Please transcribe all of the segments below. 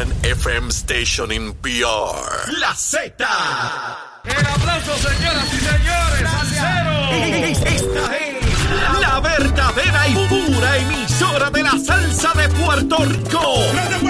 one FM station in PR. La Z. El aplauso, señoras y señores. Esta es la verdadera y pura emisora de la salsa de Puerto Rico. ¡De Puerto Rico!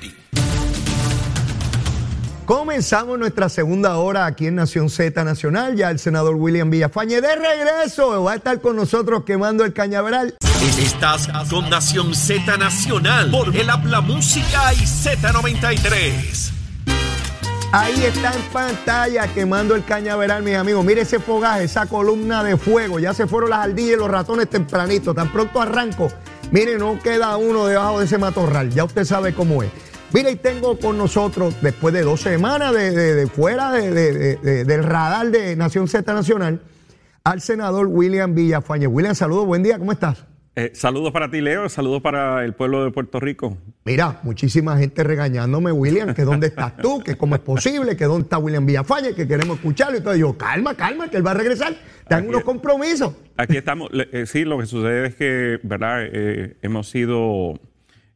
Comenzamos nuestra segunda hora aquí en Nación Z Nacional. Ya el senador William Villafañe de regreso va a estar con nosotros quemando el cañaveral. Estás con Nación Z Nacional por el Habla Música y Z93. Ahí está en pantalla quemando el cañaveral, mis amigos. Mire ese fogaje, esa columna de fuego. Ya se fueron las ardillas y los ratones tempranito. Tan pronto arranco. Mire, no queda uno debajo de ese matorral. Ya usted sabe cómo es. Mire, y tengo con nosotros, después de dos semanas de, de- de fuera de- de- de- del radar de Nación Z Nacional, al senador William Villafañe. William, saludos, buen día, ¿cómo estás? Eh, saludos para ti, Leo. Saludos para el pueblo de Puerto Rico. Mira, muchísima gente regañándome, William, que dónde estás tú, que cómo es posible, que dónde está William Villafañe, que queremos escucharlo. Y todo yo, calma, calma, que él va a regresar. Aquí- unos compromisos. Aquí estamos. Eh, sí, lo que sucede es que, ¿verdad? Eh, hemos sido,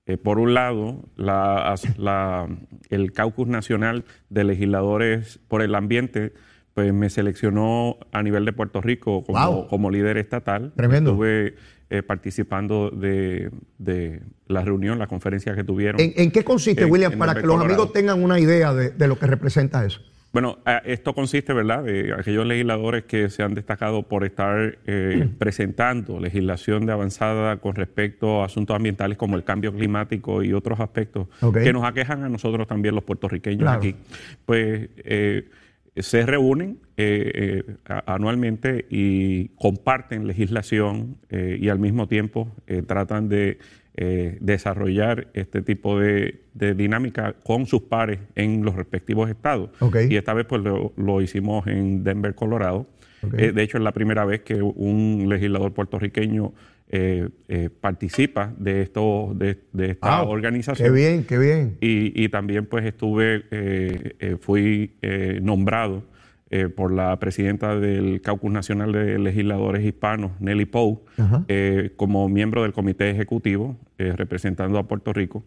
eh, por un lado, la, la- el Caucus Nacional de Legisladores por el Ambiente, pues me seleccionó a nivel de Puerto Rico como, Wow. como líder estatal. Tremendo. Estuve eh, participando de, de la reunión, la conferencia que tuvieron. ¿En, en qué consiste, En- William, en para que los amigos tengan una idea de, de lo que representa eso? Bueno, a- esto consiste, ¿verdad?, de aquellos legisladores que se han destacado por estar eh, presentando legislación de avanzada con respecto a asuntos ambientales como el cambio climático y otros aspectos que nos aquejan a nosotros también los puertorriqueños Claro. aquí. Pues eh, se reúnen eh, eh, anualmente y comparten legislación eh, y al mismo tiempo eh, tratan de eh, desarrollar este tipo de, de dinámica con sus pares en los respectivos estados. Y esta vez pues lo, lo hicimos en Denver, Colorado. Eh, de hecho, es la primera vez que un legislador puertorriqueño eh, eh, participa de, esto, de, de esta Wow, organización. Qué bien, qué bien. Y, y también pues estuve, eh, eh, fui eh, nombrado eh, por la presidenta del Caucus Nacional de Legisladores Hispanos, Nelly Poe, Ajá. eh, como miembro del comité ejecutivo eh, representando a Puerto Rico.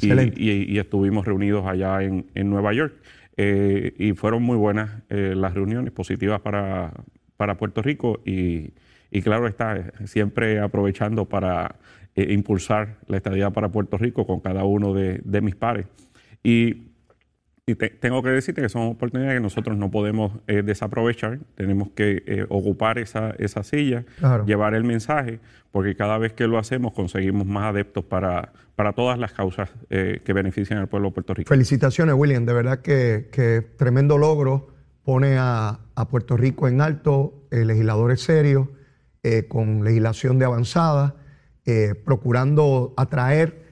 Y, y- y estuvimos reunidos allá en, en Nueva York. Eh, y fueron muy buenas eh, las reuniones, positivas para, para Puerto Rico. Y, y claro está, siempre aprovechando para eh, impulsar la estadía para Puerto Rico con cada uno de, de mis pares. Y, y te- tengo que decirte que son oportunidades que nosotros no podemos eh, desaprovechar. Tenemos que eh, ocupar esa, esa silla, Claro. llevar el mensaje, porque cada vez que lo hacemos conseguimos más adeptos para, para todas las causas eh, que benefician al pueblo de Puerto Rico. Felicitaciones, William. De verdad que, que tremendo logro. Pone a, a Puerto Rico en alto, legisladores serios, con legislación de avanzada, procurando atraer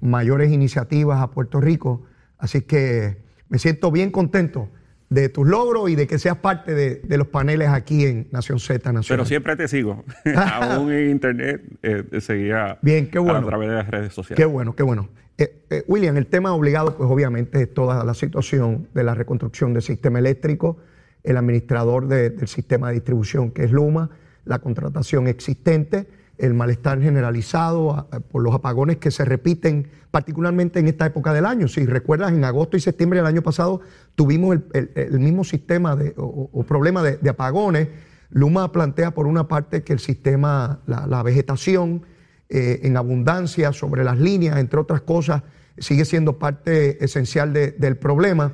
mayores iniciativas a Puerto Rico. Así que me siento bien contento de tus logros y de que seas parte de, de los paneles aquí en Nación Z Nacional. Pero siempre te sigo. Aún en internet eh, seguía Bien, qué bueno. a través de las redes sociales. Qué bueno, qué bueno. Eh, eh, William, el tema obligado, pues obviamente es toda la situación de la reconstrucción del sistema eléctrico, el administrador de- del sistema de distribución que es Luma, la contratación existente, el malestar generalizado por los apagones que se repiten particularmente en esta época del año. Si recuerdas, en agosto y septiembre del año pasado tuvimos el, el- mismo sistema de, o, problema de, apagones. Luma plantea por una parte que el sistema, la, vegetación, eh, en abundancia sobre las líneas, entre otras cosas, sigue siendo parte esencial de- del problema.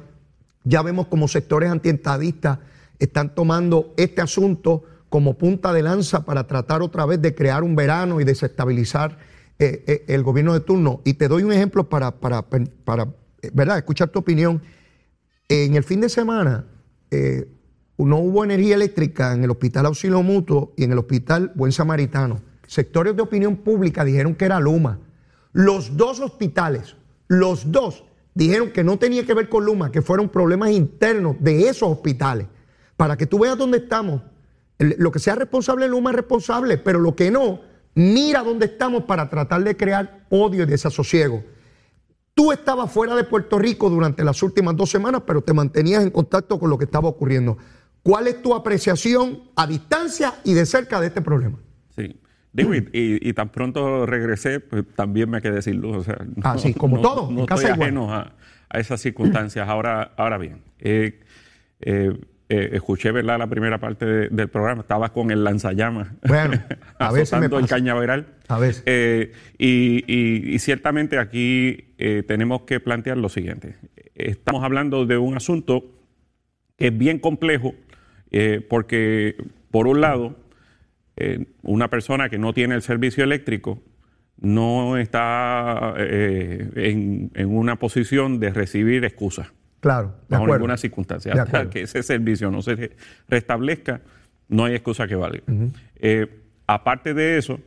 Ya vemos como sectores antientadistas están tomando este asunto como punta de lanza para tratar otra vez de crear un verano y desestabilizar eh, eh, el gobierno de turno. Y te doy un ejemplo para, para, para, eh, ¿verdad? escuchar tu opinión. En el fin de semana no hubo energía eléctrica en el Hospital Auxilio Mutuo y en el Hospital Buen Samaritano. Sectores de opinión pública dijeron que era Luma. Los dos hospitales, los dos dijeron que no tenía que ver con Luma, que fueron problemas internos de esos hospitales. Para que tú veas dónde estamos. Lo que sea responsable en Luma es responsable, pero lo que no, mira dónde estamos para tratar de crear odio y desasosiego. Tú estabas fuera de Puerto Rico durante las últimas dos semanas, pero te mantenías en contacto con lo que estaba ocurriendo. ¿Cuál es tu apreciación a distancia y de cerca de este problema? Sí. Digo, y, y- y tan pronto regresé, pues también me quedé sin luz. O sea, no, Ah, como todo, en No casa estoy igual. ajeno a, a esas circunstancias. Ahora, ahora bien, eh, eh, eh, escuché ¿verdad? la primera parte de- del programa, estabas con el lanzallamas. Bueno, a veces me azotando el pasa. cañaveral. A veces. Eh, y, y- y ciertamente aquí eh, tenemos que plantear lo siguiente. Estamos hablando de un asunto que es bien complejo, porque por un lado, una persona que no tiene el servicio eléctrico no está eh, en, en una posición de recibir excusas Claro, de bajo acuerdo. ninguna circunstancia. De Hasta acuerdo. que ese servicio no se re- restablezca, no hay excusa que valga. Eh, aparte de eso,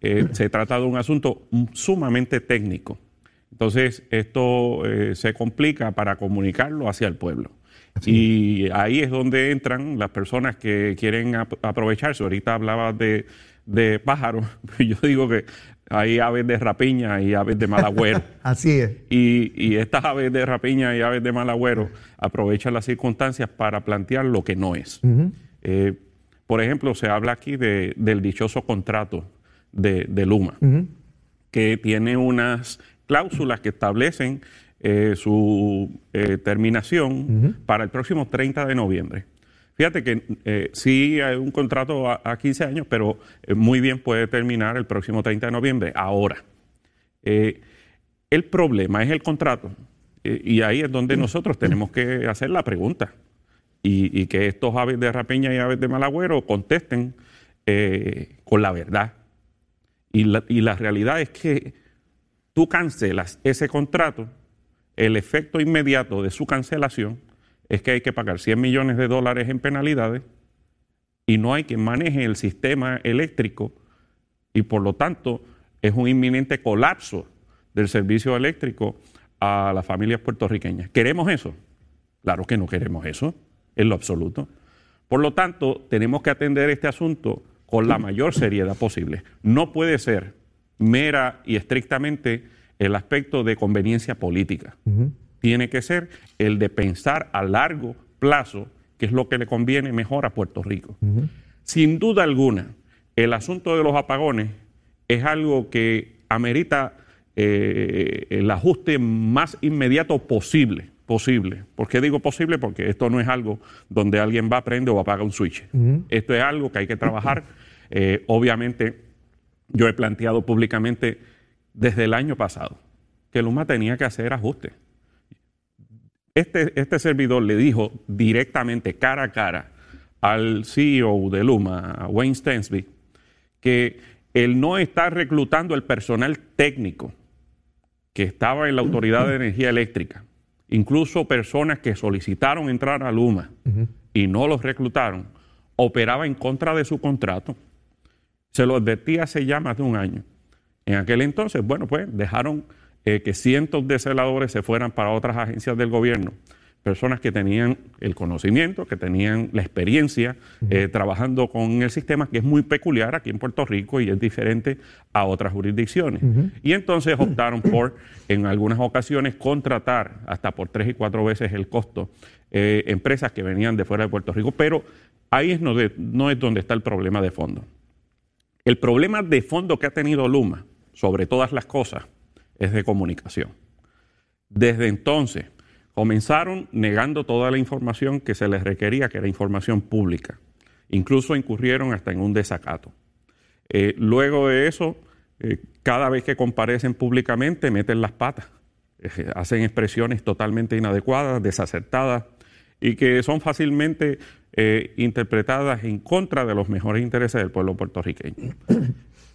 eh, se trata de un asunto sumamente técnico. Entonces, esto eh, se complica para comunicarlo hacia el pueblo. Y ahí es donde entran las personas que quieren ap- aprovecharse. Ahorita hablabas de, de pájaros. Yo digo que hay aves de rapiña y aves de mal agüero. Así es. Y, y estas aves de rapiña y aves de mal agüero aprovechan las circunstancias para plantear lo que no es. Eh, por ejemplo, se habla aquí de- del dichoso contrato de, de Luma, que tiene unas cláusulas que establecen eh, su eh, terminación para el próximo 30 de noviembre. Fíjate que eh, sí hay un contrato a, a 15 años, pero eh, muy bien puede terminar el próximo 30 de noviembre. Ahora, eh, el problema es el contrato. y ahí es donde nosotros tenemos que hacer la pregunta. Y, que estos aves de rapiña y aves de malagüero contesten con la verdad. Y la, y la realidad es que tú cancelas ese contrato, el efecto inmediato de su cancelación es que hay que pagar 100 millones de dólares en penalidades y no hay quien maneje el sistema eléctrico y por lo tanto es un inminente colapso del servicio eléctrico a las familias puertorriqueñas. ¿Queremos eso? Claro que no queremos eso, en lo absoluto. Por lo tanto, tenemos que atender este asunto con la mayor seriedad posible. No puede ser mera y estrictamente el aspecto de conveniencia política. Tiene que ser el de pensar a largo plazo qué es lo que le conviene mejor a Puerto Rico. Sin duda alguna, el asunto de los apagones es algo que amerita eh, el ajuste más inmediato posible. Posible. ¿Por qué digo posible? Porque esto no es algo donde alguien va, prende o apaga un switch. Esto es algo que hay que trabajar. Eh, obviamente, yo he planteado públicamente desde el año pasado que Luma tenía que hacer ajustes. Este, este servidor le dijo directamente, cara a cara, al CEO de Luma, a Wayne Stensby, que él no está reclutando el personal técnico que estaba en la Autoridad de Energía Eléctrica, incluso personas que solicitaron entrar a Luma y no los reclutaron, operaba en contra de su contrato. Se lo advertí hace ya más de un año. En aquel entonces, bueno, pues dejaron eh, que cientos de celadores se fueran para otras agencias del gobierno. Personas que tenían el conocimiento, que tenían la experiencia eh, trabajando con el sistema, que es muy peculiar aquí en Puerto Rico y es diferente a otras jurisdicciones. Y entonces optaron por, en algunas ocasiones, contratar hasta por tres y cuatro veces el costo eh, empresas que venían de fuera de Puerto Rico. Pero ahí es no, de- no es donde está el problema de fondo. El problema de fondo que ha tenido Luma, sobre todas las cosas, es de comunicación. Desde entonces, comenzaron negando toda la información que se les requería, que era información pública. Incluso incurrieron hasta en un desacato. Eh, luego de eso, eh, cada vez que comparecen públicamente, meten las patas, Eh, hacen expresiones totalmente inadecuadas, desacertadas y que son fácilmente interpretadas en contra de los mejores intereses del pueblo puertorriqueño.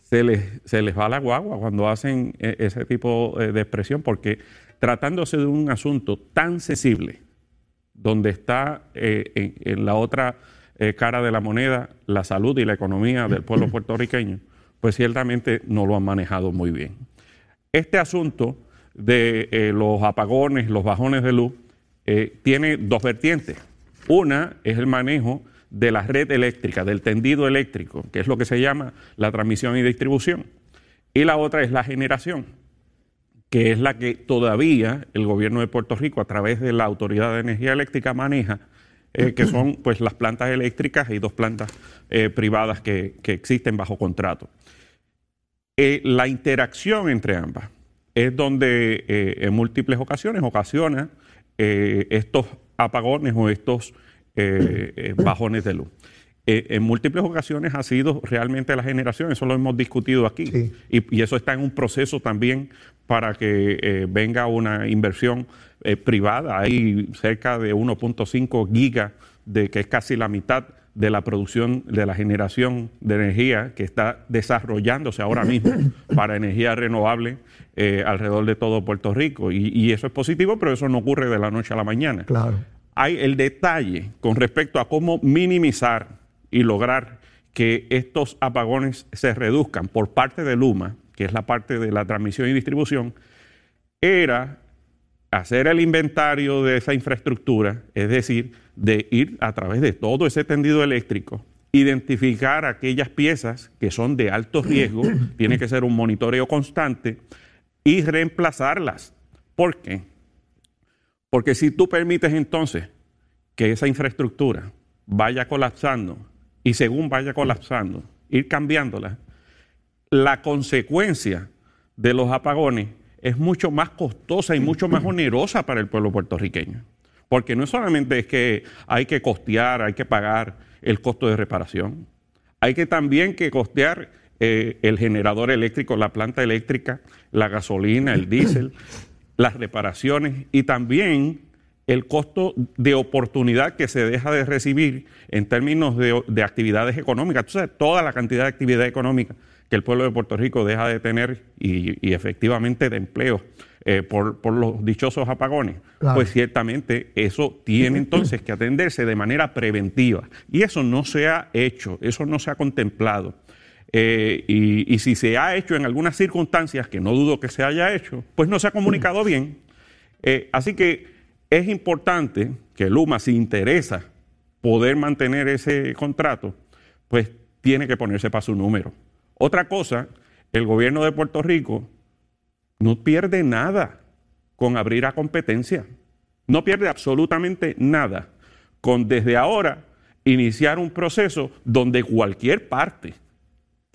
Se les, se les va la guagua cuando hacen eh, ese tipo eh, de expresión, porque tratándose de un asunto tan sensible, donde está eh, en, en la otra eh, cara de la moneda la salud y la economía del pueblo puertorriqueño, pues ciertamente no lo han manejado muy bien. Este asunto de eh, los apagones, los bajones de luz, tiene dos vertientes. Una es el manejo de la red eléctrica, del tendido eléctrico, que es lo que se llama la transmisión y distribución. Y la otra es la generación, que es la que todavía el gobierno de Puerto Rico, a través de la Autoridad de Energía Eléctrica, maneja, eh, que son pues las plantas eléctricas y dos plantas eh, privadas que, existen bajo contrato. Eh, la interacción entre ambas es donde en múltiples ocasiones ocasiona estos apagones o estos bajones de luz. en múltiples ocasiones ha sido realmente la generación, eso lo hemos discutido aquí, y, eso está en un proceso también para que venga una inversión privada. Hay cerca de 1.5 gigas, de que es casi la mitad de la producción, de la generación de energía que está desarrollándose ahora mismo para energía renovable eh, alrededor de todo Puerto Rico. Y, eso es positivo, pero eso no ocurre de la noche a la mañana. Claro. Hay el detalle con respecto a cómo minimizar y lograr que estos apagones se reduzcan por parte de Luma, que es la parte de la transmisión y distribución, era hacer el inventario de esa infraestructura, es decir, de ir a través de todo ese tendido eléctrico, identificar aquellas piezas que son de alto riesgo, tiene que ser un monitoreo constante, y reemplazarlas. ¿Por qué? Porque si tú permites entonces que esa infraestructura vaya colapsando y según vaya colapsando, ir cambiándola, la consecuencia de los apagones es mucho más costosa y mucho más onerosa para el pueblo puertorriqueño. Porque no solamente es que hay que costear, hay que pagar el costo de reparación, hay que también que costear eh, el generador eléctrico, la planta eléctrica, la gasolina, el diésel, las reparaciones y también el costo de oportunidad que se deja de recibir en términos de, actividades económicas. Entonces, toda la cantidad de actividad económica que el pueblo de Puerto Rico deja de tener y, efectivamente de empleo eh, por, los dichosos apagones, pues ciertamente eso tiene entonces que atenderse de manera preventiva. Y eso no se ha hecho, eso no se ha contemplado. Eh, y, si se ha hecho en algunas circunstancias, que no dudo que se haya hecho, pues no se ha comunicado bien. Eh, así que es importante que Luma, si interesa poder mantener ese contrato, pues tiene que ponerse para su número. Otra cosa, el gobierno de Puerto Rico no pierde nada con abrir a competencia. No pierde absolutamente nada con desde ahora iniciar un proceso donde cualquier parte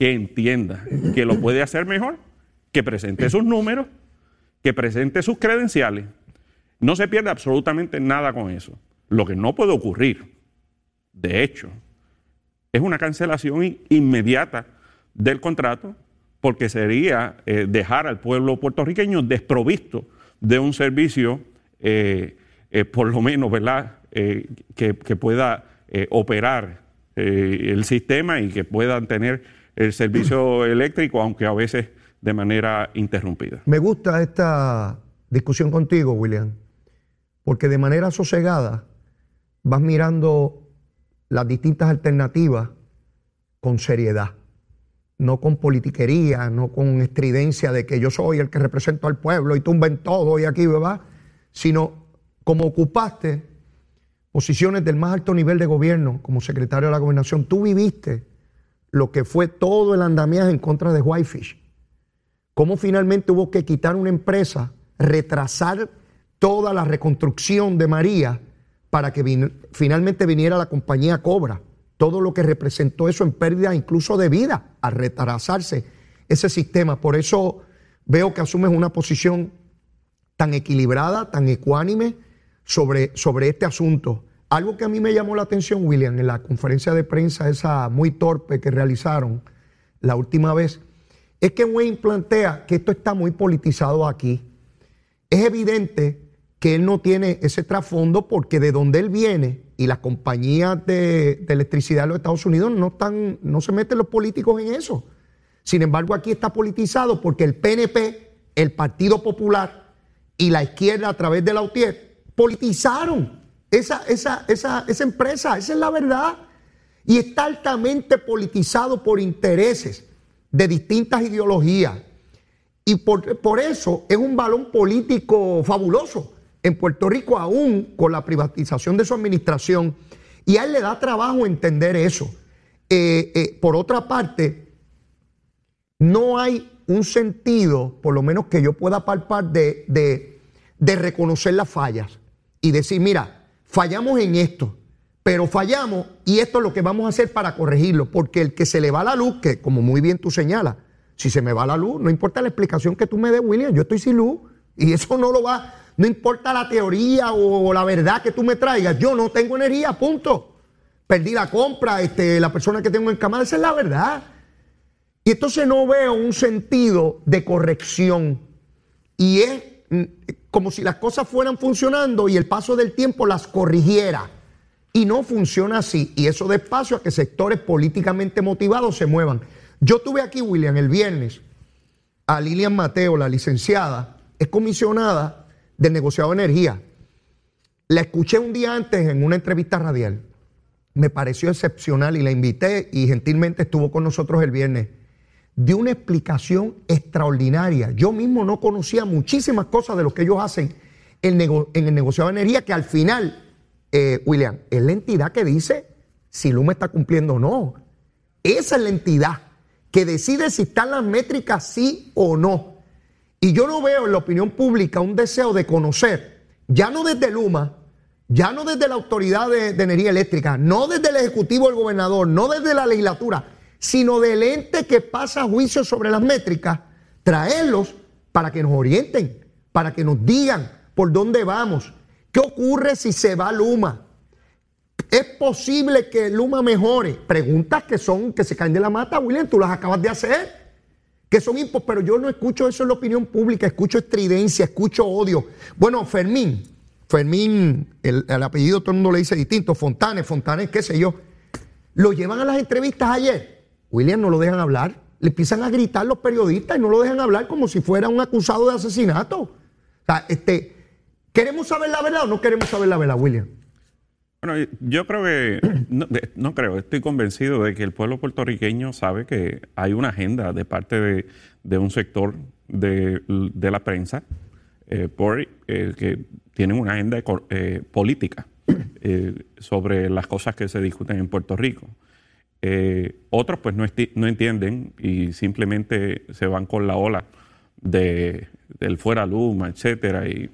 que entienda que lo puede hacer mejor, que presente sus números, que presente sus credenciales. No se pierde absolutamente nada con eso. Lo que no puede ocurrir, de hecho, es una cancelación inmediata del contrato, porque sería eh, dejar al pueblo puertorriqueño desprovisto de un servicio, eh, eh, por lo menos, ¿verdad?, que, pueda operar el sistema y que puedan tener el servicio eléctrico, aunque a veces de manera interrumpida. Me gusta esta discusión contigo, William, porque de manera sosegada vas mirando las distintas alternativas con seriedad no con politiquería, no con estridencia de que yo soy el que represento al pueblo y tumben todo y aquí, ¿verdad? Sino como ocupaste posiciones del más alto nivel de gobierno como secretario de la gobernación, tú viviste lo que fue todo el andamiaje en contra de Whitefish. Cómo finalmente hubo que quitar una empresa, retrasar toda la reconstrucción de María para que finalmente viniera la compañía Cobra todo lo que representó eso en pérdida incluso de vida al retrasarse ese sistema. Por eso veo que asumes una posición tan equilibrada, tan ecuánime sobre, sobre este asunto. Algo que a mí me llamó la atención, William, en la conferencia de prensa esa muy torpe que realizaron la última vez, es que Wayne plantea que esto está muy politizado aquí. Es evidente que él no tiene ese trasfondo porque de donde él viene y las compañías de, electricidad de los Estados Unidos no, están, no se meten los políticos en eso. Sin embargo, aquí está politizado porque el PNP, el Partido Popular y la izquierda a través de la UTIER politizaron esa, esa, esa, esa empresa, esa es la verdad. Y está altamente politizado por intereses de distintas ideologías. Y por, por eso es un balón político fabuloso en Puerto Rico, aún con la privatización de su administración. Y a él le da trabajo entender eso. Eh, eh, por otra parte, no hay un sentido, por lo menos que yo pueda palpar, de, de, de reconocer las fallas y decir, mira, fallamos en esto, pero fallamos y esto es lo que vamos a hacer para corregirlo, porque el que se le va la luz, que como muy bien tú señalas, si se me va la luz, no importa la explicación que tú me des, William, yo estoy sin luz y eso no lo va, no importa la teoría o la verdad que tú me traigas, yo no tengo energía, punto. Perdí la compra, este, la persona que tengo en cama, esa es la verdad. Y entonces no veo un sentido de corrección. Y es como si las cosas fueran funcionando y el paso del tiempo las corrigiera. Y no funciona así. Y eso despacio a que sectores políticamente motivados se muevan. Yo tuve aquí, William, el viernes a Lilian Mateo, la licenciada, es comisionada del negociado de energía. La escuché un día antes en una entrevista radial. Me pareció excepcional y la invité y gentilmente estuvo con nosotros el viernes de una explicación extraordinaria. Yo mismo no conocía muchísimas cosas de lo que ellos hacen en, el negociado de energía, que al final, eh, William, es la entidad que dice si Luma está cumpliendo o no. Esa es la entidad que decide si están las métricas sí o no. Y yo no veo en la opinión pública un deseo de conocer, ya no desde Luma, ya no desde la Autoridad de, de Energía Eléctrica, no desde el Ejecutivo del Gobernador, no desde la legislatura, sino del ente que pasa juicio sobre las métricas, traerlos para que nos orienten, para que nos digan por dónde vamos, qué ocurre si se va Luma. ¿Es posible que Luma mejore? Preguntas que son, que se caen de la mata, William, tú las acabas de hacer, que son impos, pero yo no escucho eso en la opinión pública, escucho estridencia, escucho odio. Bueno, Fermín, Fermín, el, el apellido todo el mundo le dice distinto, Fontanes, Fontanes, qué sé yo, lo llevan a las entrevistas ayer William no lo dejan hablar. Le empiezan a gritar los periodistas y no lo dejan hablar como si fuera un acusado de asesinato. O sea, este, ¿queremos saber la verdad o no queremos saber la verdad, William? Bueno, yo creo que, no, creo, estoy convencido de que el pueblo puertorriqueño sabe que hay una agenda de parte de, un sector de, la prensa eh, por, eh, que tienen una agenda eh, política sobre las cosas que se discuten en Puerto Rico. Eh, otros pues no, no, entienden y simplemente se van con la ola de, del fuera Luma, etcétera. Y,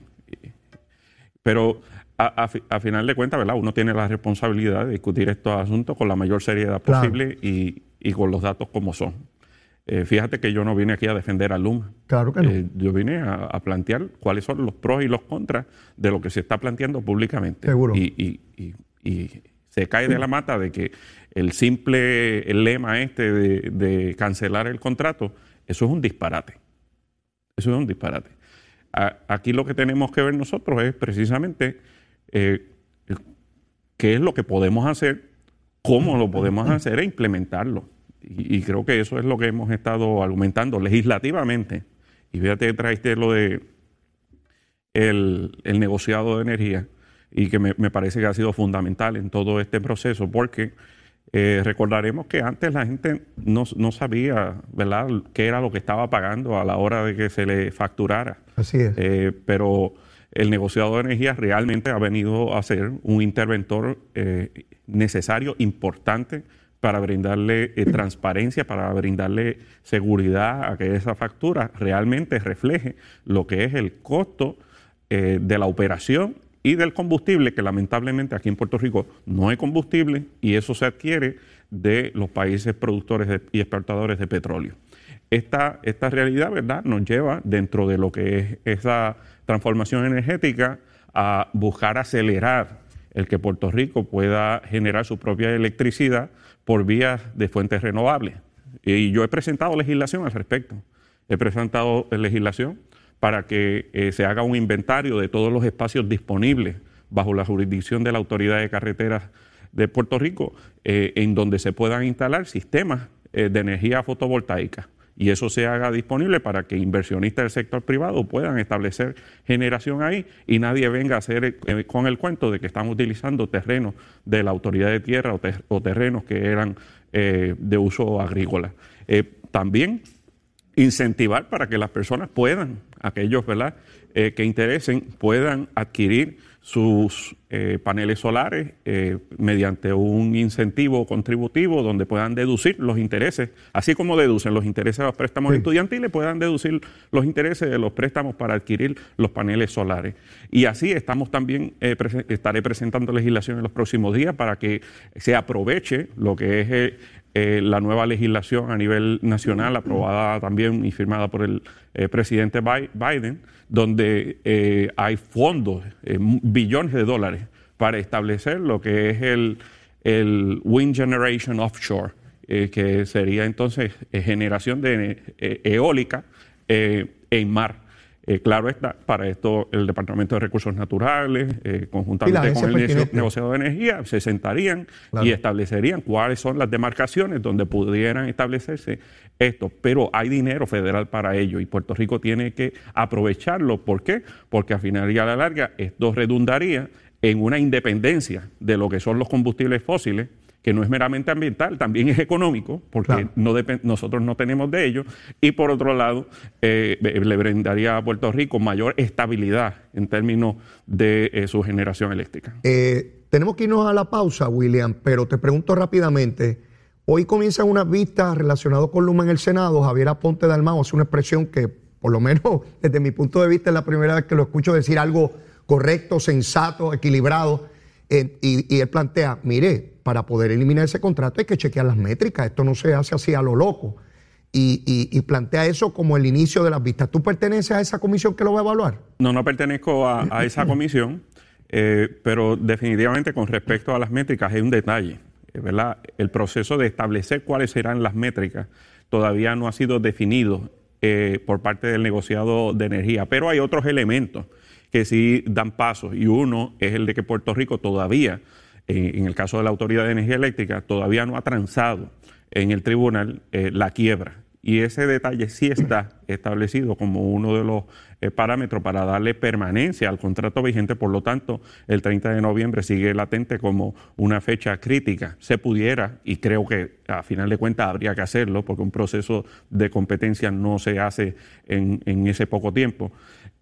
pero a, final de cuentas, ¿verdad? Uno tiene la responsabilidad de discutir estos asuntos con la mayor seriedad posible y, y, con los datos como son. Eh, fíjate que yo no vine aquí a defender a Luma. Claro que no. Eh, yo vine a, plantear cuáles son los pros y los contras de lo que se está planteando públicamente. Seguro. Y, y se cae de la mata de que el simple lema este de, cancelar el contrato, eso es un disparate. Eso es un disparate. aquí lo que tenemos que ver nosotros es precisamente eh, qué es lo que podemos hacer, cómo lo podemos hacer e implementarlo. Y, creo que eso es lo que hemos estado argumentando legislativamente. Y fíjate que traiste lo de el, negociado de energía y que me, me, parece que ha sido fundamental en todo este proceso porque eh, recordaremos que antes la gente no, sabía, ¿verdad?, qué era lo que estaba pagando a la hora de que se le facturara. Así es. Eh, pero el negociado de energía realmente ha venido a ser un interventor eh, necesario, importante, para brindarle transparencia, para brindarle seguridad a que esa factura realmente refleje lo que es el costo de la operación y del combustible, que lamentablemente aquí en Puerto Rico no hay combustible y eso se adquiere de los países productores y exportadores de petróleo. Esta, esta realidad, ¿verdad?, nos lleva dentro de lo que es esa transformación energética a buscar acelerar el que Puerto Rico pueda generar su propia electricidad por vías de fuentes renovables. Y yo he presentado legislación al respecto. He presentado legislación para que eh, se haga un inventario de todos los espacios disponibles bajo la jurisdicción de la Autoridad de Carreteras de Puerto Rico, eh, en donde se puedan instalar sistemas eh, de energía fotovoltaica. Y eso se haga disponible para que inversionistas del sector privado puedan establecer generación ahí y nadie venga a hacer con el cuento de que estamos utilizando terrenos de la autoridad de tierra o, terrenos que eran de uso agrícola. también incentivar para que las personas puedan, aquellos ¿verdad? Eh, que interesen, puedan adquirir sus eh, paneles solares eh, mediante un incentivo contributivo donde puedan deducir los intereses, así como deducen los intereses de los préstamos estudiantiles, puedan deducir los intereses de los préstamos para adquirir los paneles solares. Y así estamos también, estaré presentando legislación en los próximos días para que se aproveche lo que es la nueva legislación a nivel nacional, aprobada también y firmada por el presidente Biden donde eh, hay fondos, eh, billones de dólares, para establecer lo que es el, el Wind Generation Offshore, eh, que sería entonces generación de eólica en mar. Eh, claro está, para esto el Departamento de Recursos Naturales, eh, conjuntamente con el negociado de energía, se sentarían y establecerían cuáles son las demarcaciones donde pudieran establecerse esto. Pero hay dinero federal para ello y Puerto Rico tiene que aprovecharlo. ¿Por qué? Porque al final y a la larga esto redundaría en una independencia de lo que son los combustibles fósiles que no es meramente ambiental, también es económico, porque no nosotros no tenemos de ello, y por otro lado, eh, le brindaría a Puerto Rico mayor estabilidad en términos de eh, su generación eléctrica. Eh, tenemos que irnos a la pausa, William, pero te pregunto rápidamente, hoy comienzan unas vistas relacionadas con Luma en el Senado, Javier Aponte de Almao hace una expresión que, por lo menos desde mi punto de vista, es la primera vez que lo escucho decir algo correcto, sensato, equilibrado, y, y él plantea, mire, para poder eliminar ese contrato hay que chequear las métricas, esto no se hace así a lo loco. Y, plantea eso como el inicio de las vistas. ¿Tú perteneces a esa comisión que lo va a evaluar? No, no pertenezco a, esa comisión, eh, pero definitivamente con respecto a las métricas hay un detalle, eh, ¿verdad? El proceso de establecer cuáles serán las métricas todavía no ha sido definido eh, por parte del negociado de energía, pero hay otros elementos que sí dan pasos y uno es el de que Puerto Rico todavía en el caso de la Autoridad de Energía Eléctrica, todavía no ha transado en el tribunal eh, la quiebra. Y ese detalle sí está establecido como uno de los eh, parámetros para darle permanencia al contrato vigente. Por lo tanto, el 30 de noviembre sigue latente como una fecha crítica. Se pudiera, y creo que a final de cuentas habría que hacerlo, porque un proceso de competencia no se hace en, ese poco tiempo,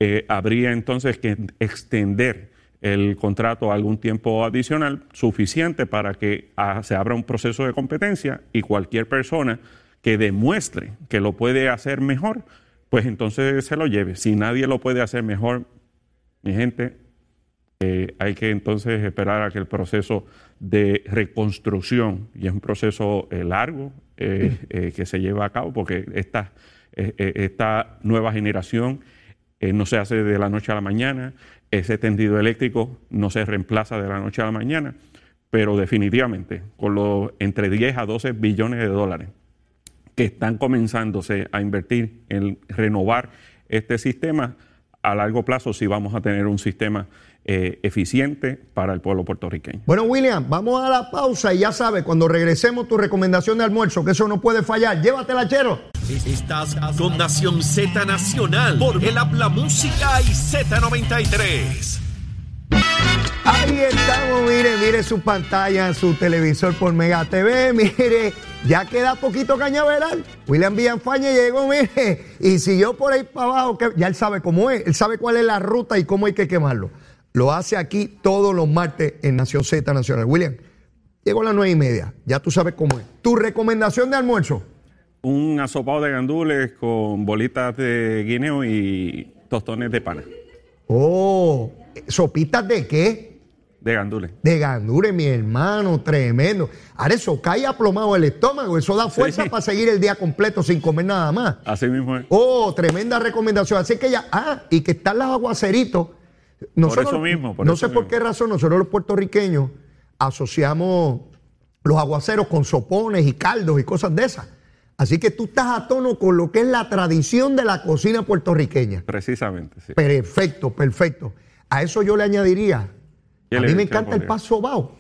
eh, habría entonces que extender el contrato algún tiempo adicional suficiente para que ah, se abra un proceso de competencia y cualquier persona que demuestre que lo puede hacer mejor, pues entonces se lo lleve. Si nadie lo puede hacer mejor, mi gente, eh, hay que entonces esperar a que el proceso de reconstrucción, y es un proceso eh, largo eh, que se lleva a cabo, porque esta, esta nueva generación no se hace de la noche a la mañana, ese tendido eléctrico no se reemplaza de la noche a la mañana, pero definitivamente con los entre 10 a 12 billones de dólares que están comenzándose a invertir en renovar este sistema, a largo plazo sí vamos a tener un sistema eh, eficiente para el pueblo puertorriqueño. Bueno, William, vamos a la pausa y ya sabes, cuando regresemos tu recomendación de almuerzo, que eso no puede fallar, llévatela, chero. Estás con Nación Z Nacional por el Habla Música y Z93. Ahí estamos, mire, mire su pantalla, su televisor por Mega TV, mire, ya queda poquito cañaveral. William Villafañe llegó, mire, y siguió por ahí para abajo, que ya él sabe cómo es, él sabe cuál es la ruta y cómo hay que quemarlo. Lo hace aquí todos los martes en Nación Z Nacional. William, llegó a las nueve y media. Ya tú sabes cómo es. ¿Tu recomendación de almuerzo? Un asopado de gandules con bolitas de guineo y tostones de pana. Oh, ¿sopitas de qué? De gandules. De gandules, mi hermano, tremendo. Ahora eso cae aplomado el estómago, eso da fuerza para seguir el día completo sin comer nada más. Así mismo es. Oh, tremenda recomendación. Así que ya, ah, y que están los aguaceritos por eso mismo. no sé por qué razón nosotros los puertorriqueños asociamos los aguaceros con sopones y caldos y cosas de esas. Así que tú estás a tono con lo que es la tradición de la cocina puertorriqueña. Precisamente, sí. Perfecto, perfecto. A eso yo le añadiría. A mí me encanta el pan sobao.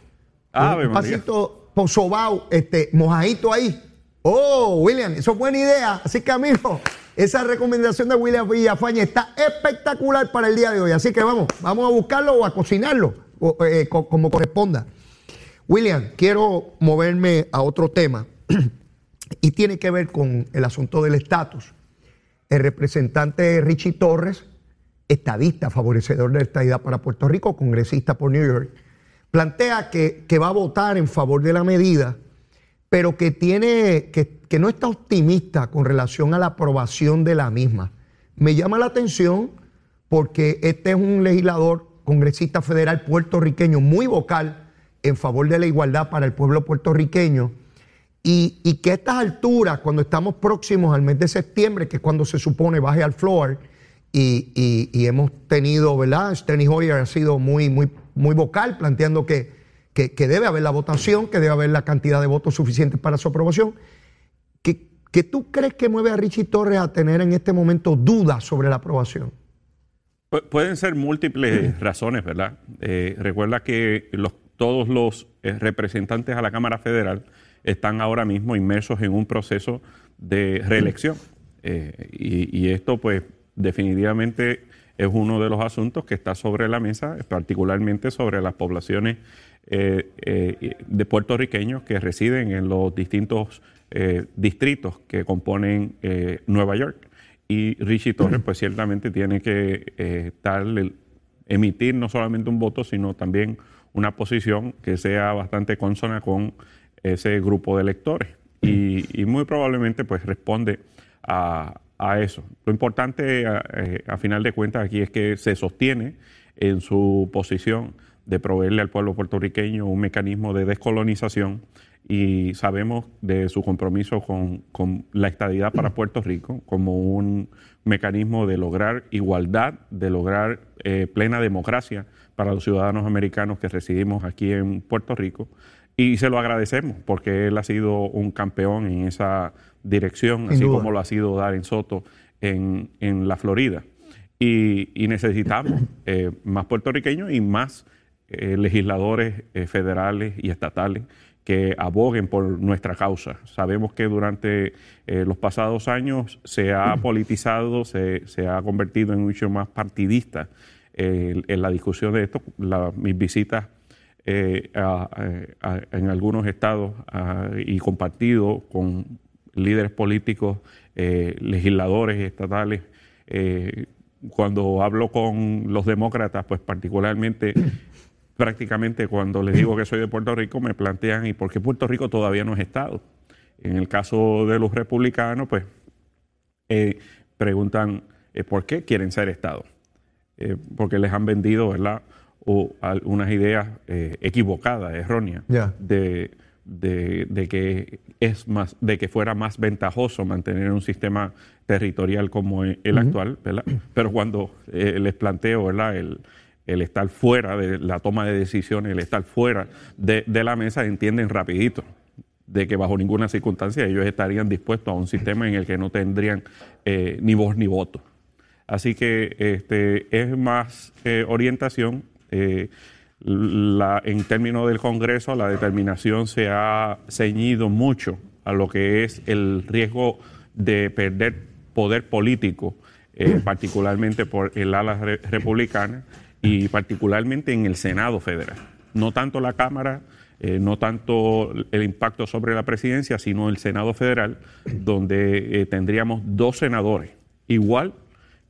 Ah, un pasito sobao, este, mojadito ahí. Oh, William, eso es buena idea. Así que, amigo, esa recomendación de William Villafaña está espectacular para el día de hoy. Así que vamos, vamos a buscarlo o a cocinarlo eh, como corresponda. William, quiero moverme a otro tema y tiene que ver con el asunto del estatus. el representante Richie Torres, estadista, favorecedor de la estadidad para Puerto Rico, congresista por New York, plantea que, que va a votar en favor de la medida, pero que, tiene, que, no está optimista con relación a la aprobación de la misma. Me llama la atención porque este es un legislador, congresista federal puertorriqueño muy vocal en favor de la igualdad para el pueblo puertorriqueño y, y que a estas alturas, cuando estamos próximos al mes de septiembre, que es cuando se supone baje al floor, y, y- y hemos tenido, ¿verdad? Steny Hoyer ha sido muy, muy, muy vocal planteando que, que, que debe haber la votación, que debe haber la cantidad de votos suficientes para su aprobación. ¿Qué, qué tú crees que mueve a Richie Torres a tener en este momento dudas sobre la aprobación? Pu- Pueden ser múltiples razones, ¿verdad? Eh, recuerda que los- todos los eh, representantes a la Cámara Federal están ahora mismo inmersos en un proceso de reelección. Eh, y, y esto, pues, definitivamente es uno de los asuntos que está sobre la mesa, particularmente sobre las poblaciones eh, eh, de puertorriqueños que residen en los distintos eh, distritos que componen Nueva York. Y Richie Torres, pues ciertamente tiene que emitir no solamente un voto, sino también una posición que sea bastante consona con ese grupo de electores. Y, muy probablemente pues responde a, a eso. Lo importante, a final de cuentas, aquí es que se sostiene en su posición de proveerle al pueblo puertorriqueño un mecanismo de descolonización y sabemos de su compromiso con, con la estadidad para Puerto Rico como un mecanismo de lograr igualdad, de lograr eh, plena democracia para los ciudadanos americanos que residimos aquí en Puerto Rico. Y se lo agradecemos porque él ha sido un campeón en esa dirección, Sin así duda. como lo ha sido Darren Soto en, en la Florida. Y, y necesitamos eh, más puertorriqueños y más eh, legisladores eh, federales y estatales que aboguen por nuestra causa. Sabemos que durante eh, los pasados años se ha politizado, se, se ha convertido en hecho más partidista en la discusión de esto. La- mis visitas a- a- a- en algunos estados y compartido con líderes políticos, legisladores estatales. cuando hablo con los demócratas, pues particularmente, prácticamente cuando les digo que soy de Puerto Rico, me plantean, ¿y por qué Puerto Rico todavía no es Estado? En el caso de los republicanos, pues eh, preguntan, eh, ¿por qué quieren ser Estado? Eh, porque les han vendido, ¿verdad? O al- unas ideas equivocadas, erróneas, de, de- de que es más, de que fuera más ventajoso mantener un sistema territorial como el actual, ¿verdad? Pero cuando eh, les planteo, ¿verdad? El, el estar fuera de la toma de decisiones, el estar fuera de, la mesa, entienden rapidito de que bajo ninguna circunstancia ellos estarían dispuestos a un sistema en el que no tendrían eh, ni voz ni voto. Así que este, es más eh, orientación. eh, en términos del Congreso, la determinación se ha ceñido mucho a lo que es el riesgo de perder poder político, eh, particularmente por el ala re- republicana y particularmente en el Senado federal. No tanto la Cámara, eh, no tanto el impacto sobre la presidencia, sino el Senado federal, donde eh, tendríamos dos senadores, igual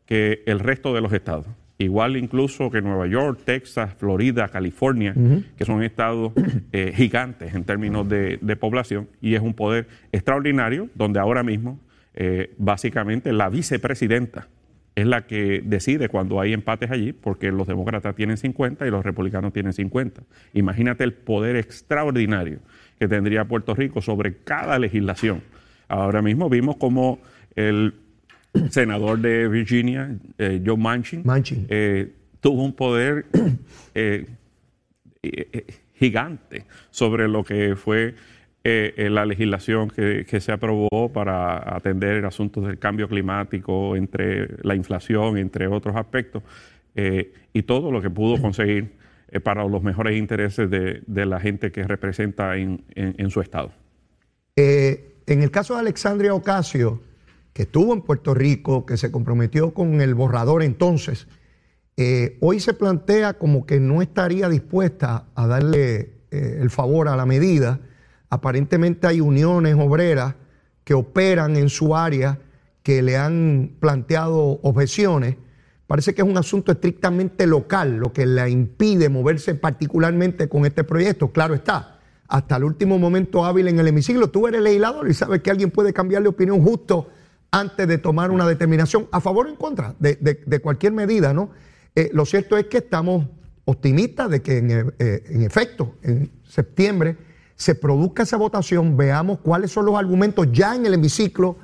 que el resto de los estados. Igual incluso que Nueva York, Texas, Florida, California, que son estados eh, gigantes en términos de, de población, y es un poder extraordinario donde ahora mismo eh, básicamente la vicepresidenta es la que decide cuando hay empates allí, porque los demócratas tienen 50 y los republicanos tienen 50. Imagínate el poder extraordinario que tendría Puerto Rico sobre cada legislación. Ahora mismo vimos como el senador de Virginia, eh, Joe Manchin, Manchin. eh, tuvo un poder eh, eh, eh, gigante sobre lo que fue eh, eh, la legislación que, se aprobó para atender asuntos del cambio climático, entre la inflación, entre otros aspectos, eh, y todo lo que pudo conseguir para los mejores intereses de, la gente que representa en- su estado. En el caso de Alexandria Ocasio, que estuvo en Puerto Rico, que se comprometió con el borrador entonces, hoy se plantea como que no estaría dispuesta a darle el favor a la medida. Aparentemente hay uniones obreras que operan en su área que le han planteado objeciones, parece que es un asunto estrictamente local, lo que le impide moverse particularmente con este proyecto. Claro está, hasta el último momento hábil en el hemiciclo, tú eres legislador y sabes que alguien puede cambiar de opinión justo antes de tomar una determinación a favor o en contra de, cualquier medida, ¿no? Eh, lo cierto es que estamos optimistas de que en, eh, en efecto, en septiembre, se produzca esa votación, veamos cuáles son los argumentos ya en el hemiciclo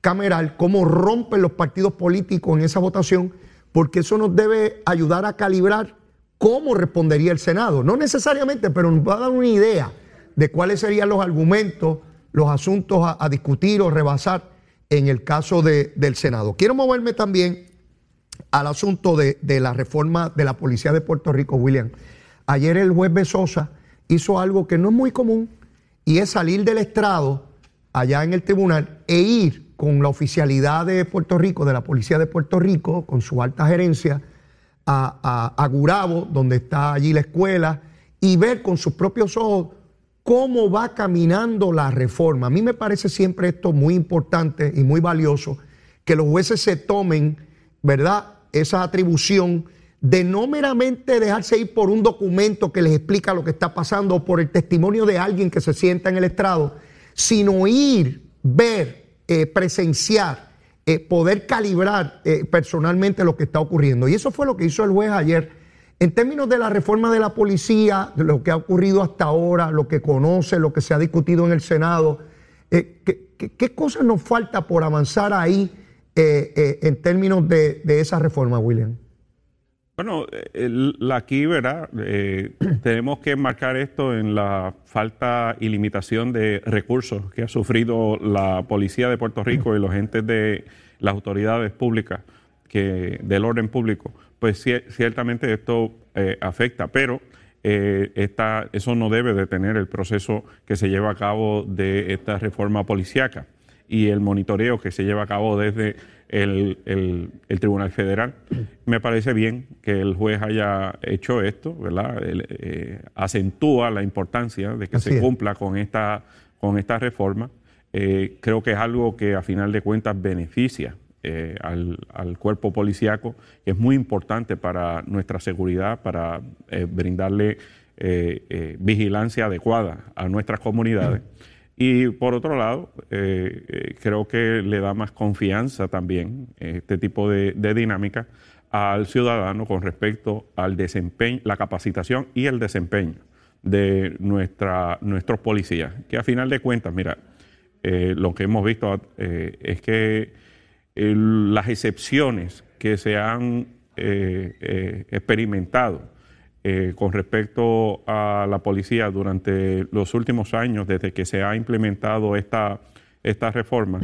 cameral, cómo rompen los partidos políticos en esa votación, porque eso nos debe ayudar a calibrar cómo respondería el Senado. No necesariamente, pero nos va a dar una idea de cuáles serían los argumentos, los asuntos a, discutir o rebasar en el caso del Senado. Quiero moverme también al asunto de, de, la reforma de la Policía de Puerto Rico, William. Ayer el juez Besosa hizo algo que no es muy común y es salir del estrado allá en el tribunal e ir con la oficialidad de Puerto Rico, de la Policía de Puerto Rico, con su alta gerencia, a, a, Gurabo, donde está allí la escuela, y ver con sus propios ojos cómo va caminando la reforma. A mí me parece siempre esto muy importante y muy valioso, que los jueces se tomen, ¿verdad?, esa atribución de no meramente dejarse ir por un documento que les explica lo que está pasando o por el testimonio de alguien que se sienta en el estrado, sino ir, ver, eh, presenciar, eh, poder calibrar eh, personalmente lo que está ocurriendo. Y eso fue lo que hizo el juez ayer. En términos de la reforma de la policía, de lo que ha ocurrido hasta ahora, lo que conoce, lo que se ha discutido en el Senado, ¿qué, cosas nos falta por avanzar ahí en términos de esa reforma, William? Bueno, aquí, ¿verdad? Eh, tenemos que marcar esto en la falta y limitación de recursos que ha sufrido la policía de Puerto Rico y los entes de las autoridades públicas que, del orden público. Pues ciertamente esto eh, afecta, pero eh, esta, eso no debe detener el proceso que se lleva a cabo de esta reforma policíaca y el monitoreo que se lleva a cabo desde el, Tribunal Federal. Me parece bien que el juez haya hecho esto, ¿verdad? Eh, acentúa la importancia de que se cumpla con esta, con esta reforma. Eh, creo que es algo que a final de cuentas beneficia eh, al, cuerpo policiaco, que es muy importante para nuestra seguridad, para brindarle vigilancia adecuada a nuestras comunidades. Y por otro lado, eh, eh, creo que le da más confianza también este tipo de, dinámica al ciudadano con respecto al desempeño, la capacitación y el desempeño de nuestra, nuestros policías. Que a final de cuentas, mira, eh, lo que hemos visto es que las excepciones que se han experimentado eh, con respecto a la policía durante los últimos años, desde que se ha implementado esta, esta reforma,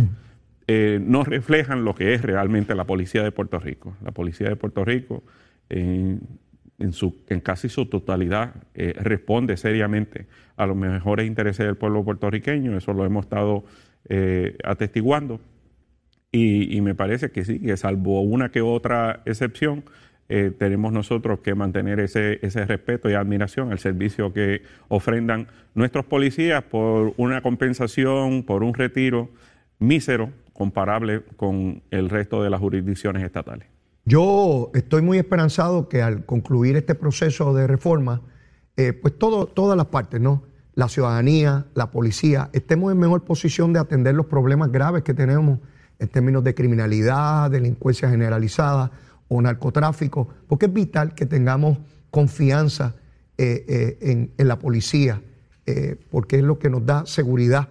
eh, no reflejan lo que es realmente la policía de Puerto Rico. La policía de Puerto Rico, en, su, en casi su totalidad, eh, responde seriamente a los mejores intereses del pueblo puertorriqueño. Eso lo hemos estado atestiguando. Y, y, me parece que sí, que salvo una que otra excepción, eh, tenemos nosotros que mantener ese, ese respeto y admiración al servicio que ofrendan nuestros policías por una compensación, por un retiro mísero comparable con el resto de las jurisdicciones estatales. Yo estoy muy esperanzado que al concluir este proceso de reforma, eh, pues todo, todas las partes, ¿no? La ciudadanía, la policía, estemos en mejor posición de atender los problemas graves que tenemos en términos de criminalidad, delincuencia generalizada, o narcotráfico, porque es vital que tengamos confianza eh, eh, en, la policía, eh, porque es lo que nos da seguridad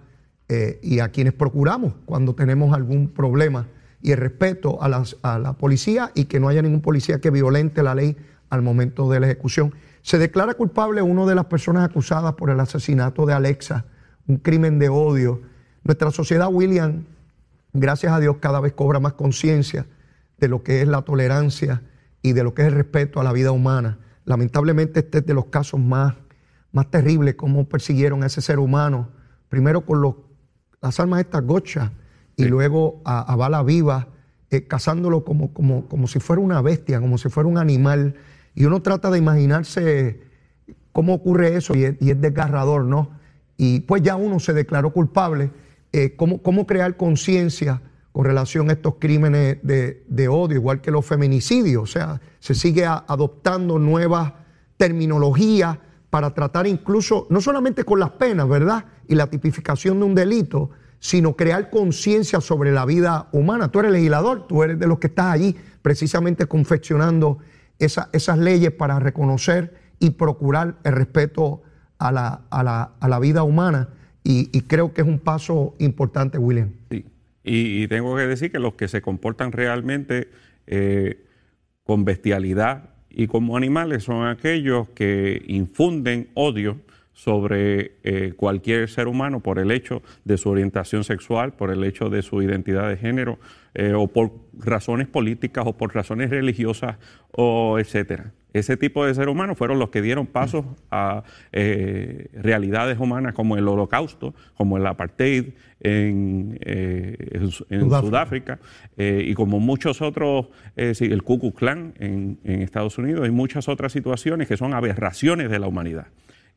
y a quienes procuramos cuando tenemos algún problema y el respeto a, a la policía y que no haya ningún policía que violente la ley al momento de la ejecución. Se declara culpable uno de las personas acusadas por el asesinato de Alexa, un crimen de odio. Nuestra sociedad, William, gracias a Dios, cada vez cobra más conciencia de lo que es la tolerancia y de lo que es el respeto a la vida humana. Lamentablemente este es de los casos más, más terribles, cómo persiguieron a ese ser humano, primero con los, las armas estas gochas y luego a, bala viva, eh, cazándolo como, como, como si fuera una bestia, como si fuera un animal. Y uno trata de imaginarse cómo ocurre eso y es, desgarrador, ¿no? Y pues ya uno se declaró culpable. Eh, cómo, cómo crear conciencia con relación a estos crímenes de, de odio, igual que los feminicidios. O sea, se sigue adoptando nuevas terminologías para tratar incluso, no solamente con las penas, ¿verdad? Y la tipificación de un delito, sino crear conciencia sobre la vida humana. Tú eres legislador, tú eres de los que estás allí precisamente confeccionando esa- esas leyes para reconocer y procurar el respeto a la, a la- a la vida humana. Y, y creo que es un paso importante, William. Sí. Y, y tengo que decir que los que se comportan realmente eh, con bestialidad y como animales son aquellos que infunden odio sobre eh, cualquier ser humano por el hecho de su orientación sexual, por el hecho de su identidad de género, eh, o por razones políticas o por razones religiosas, o etcétera. Ese tipo de seres humanos fueron los que dieron pasos a eh, realidades humanas como el holocausto, como el apartheid en, eh, en Su- en Sudáfrica. Sudáfrica, eh, y como muchos otros, sí, el Ku Klux Klan en, en Estados Unidos y muchas otras situaciones que son aberraciones de la humanidad.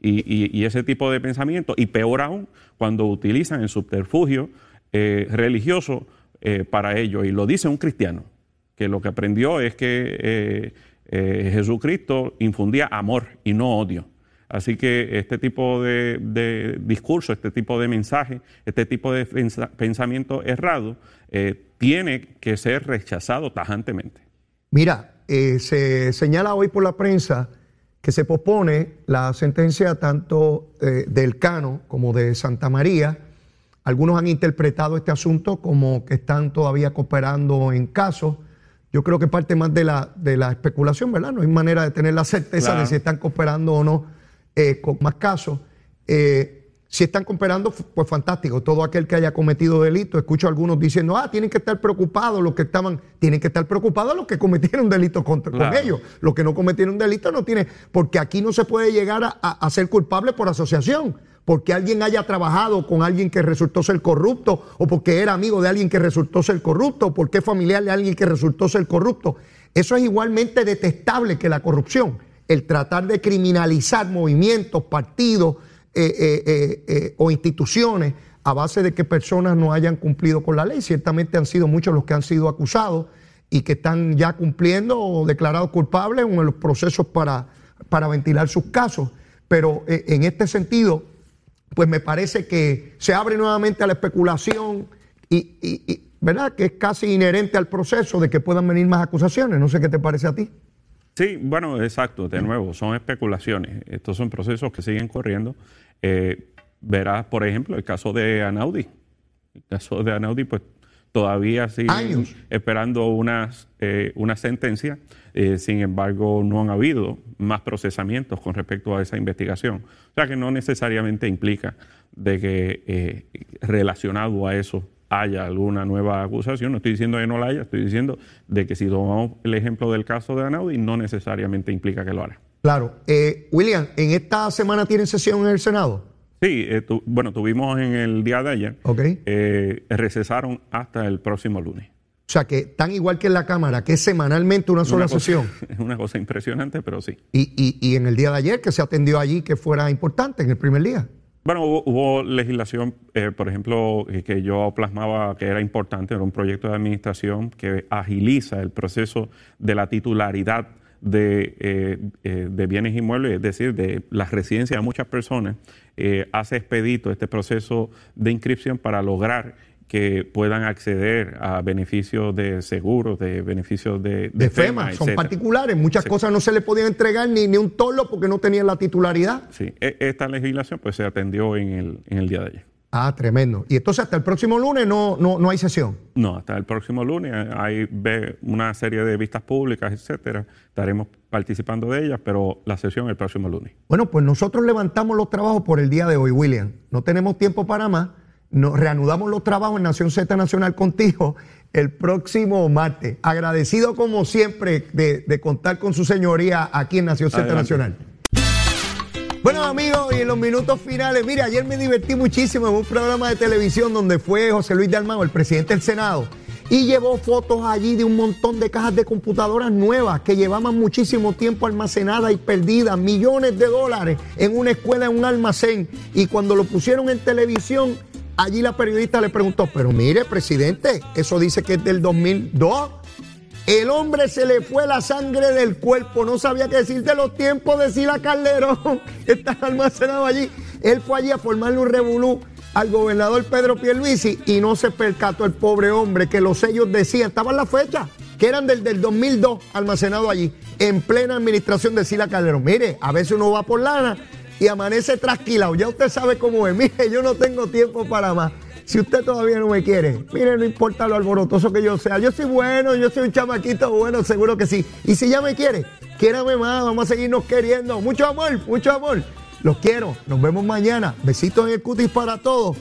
Y, y- y ese tipo de pensamiento, y peor aún, cuando utilizan el subterfugio religioso para ello, y lo dice un cristiano, que lo que aprendió es que eh, Jesucristo infundía amor y no odio. Así que este tipo de, discurso, este tipo de mensaje, este tipo de pensa- pensamiento errado, eh, tiene que ser rechazado tajantemente. Mira, eh, se señala hoy por la prensa que se pospone la sentencia tanto del Cano como de Santa María. Algunos han interpretado este asunto como que están todavía cooperando en casos. Yo creo que parte más de la, de la especulación, ¿verdad? No hay manera de tener la certeza Claro. de si están cooperando o no eh, con más casos. Eh, si están cooperando, pues fantástico. Todo aquel que haya cometido delito, escucho a algunos diciendo, ah, tienen que estar preocupados los que estaban, tienen que estar preocupados los que cometieron delito contra con ellos. Los que no cometieron delito no tienen, porque aquí no se puede llegar a, a- a ser culpable por asociación. Porque alguien haya trabajado con alguien que resultó ser corrupto, o porque era amigo de alguien que resultó ser corrupto, o porque es familiar de alguien que resultó ser corrupto. Eso es igualmente detestable que la corrupción. El tratar de criminalizar movimientos, partidos eh, eh, eh, o instituciones a base de que personas no hayan cumplido con la ley. Ciertamente han sido muchos los que han sido acusados y que están ya cumpliendo o declarados culpables en los procesos para, para ventilar sus casos. Pero en este sentido, pues me parece que se abre nuevamente a la especulación y, y- y, ¿verdad? Que es casi inherente al proceso de que puedan venir más acusaciones. No sé qué te parece a ti. Sí, bueno, exacto, de nuevo, son especulaciones. Estos son procesos que siguen corriendo. Eh, verás, por ejemplo, el caso de Anaudi. El caso de Anaudi, pues todavía siguen Años. esperando una, eh, una sentencia. Eh, sin embargo, no han habido más procesamientos con respecto a esa investigación. O sea que no necesariamente implica de que eh, relacionado a eso haya alguna nueva acusación. No estoy diciendo que no la haya, estoy diciendo de que si tomamos el ejemplo del caso de Anaudi, no necesariamente implica que lo hará. Claro. Eh, William, ¿en esta semana tienen sesión en el Senado? Sí, eh, tu- bueno, tuvimos en el día de ayer, Ok. eh, recesaron hasta el próximo lunes. O sea, que tan igual que en la Cámara, que es semanalmente una sola Una cosa- sesión. Es una cosa impresionante, pero sí. Y, y- y en el día de ayer, que se atendió allí, que fuera importante en el primer día. Bueno, hubo, hubo legislación, eh, por ejemplo, eh, que yo plasmaba que era importante, era un proyecto de administración que agiliza el proceso de la titularidad de, eh, eh, de bienes inmuebles, es decir, de las residencias de muchas personas, eh, hace expedito este proceso de inscripción para lograr que puedan acceder a beneficios de seguros, de beneficios de, De FEMA, son particulares. Muchas cosas no se le podían entregar ni, ni un tolo porque no tenían la titularidad. Sí, e- esta legislación pues se atendió en el, en el día de ayer. Ah, tremendo. Y entonces hasta el próximo lunes no, no, no hay sesión. No, hasta el próximo lunes hay ve- una serie de vistas públicas, etcétera. Estaremos participando de ellas, pero la sesión el próximo lunes. Bueno, pues nosotros levantamos los trabajos por el día de hoy, William. No tenemos tiempo para más. Nos reanudamos los trabajos en Nación Z Nacional contigo el próximo martes. Agradecido como siempre de, de contar con su señoría aquí en Nación Z. Nacional. Bueno amigos, y en los minutos finales, mire, ayer me divertí muchísimo en un programa de televisión donde fue José Luis de Almagro, el presidente del Senado, y llevó fotos allí de un montón de cajas de computadoras nuevas que llevaban muchísimo tiempo almacenadas y perdidas, millones de dólares en una escuela, en un almacén, y cuando lo pusieron en televisión, Allí la periodista le preguntó, pero mire, presidente, eso dice que es del 2002. El hombre se le fue la sangre del cuerpo, no sabía qué decir de los tiempos de Sila Calderón, que está almacenado allí. Él fue allí a formarle un revolú al gobernador Pedro Pierluisi y no se percató el pobre hombre que los sellos decían, estaban las fechas, que eran del, del 2002 almacenado allí, en plena administración de Sila Calderón. Mire, a veces uno va por lana y amanece trasquilado, ya usted sabe cómo es, mire, yo no tengo tiempo para más. Si usted todavía no me quiere, mire, no importa lo alborotoso que yo sea, yo soy bueno, yo soy un chamaquito bueno, seguro que sí. Y si ya me quiere, quiérame más, vamos a seguirnos queriendo. Mucho amor, mucho amor. Los quiero, nos vemos mañana. Besitos en el cutis para todos.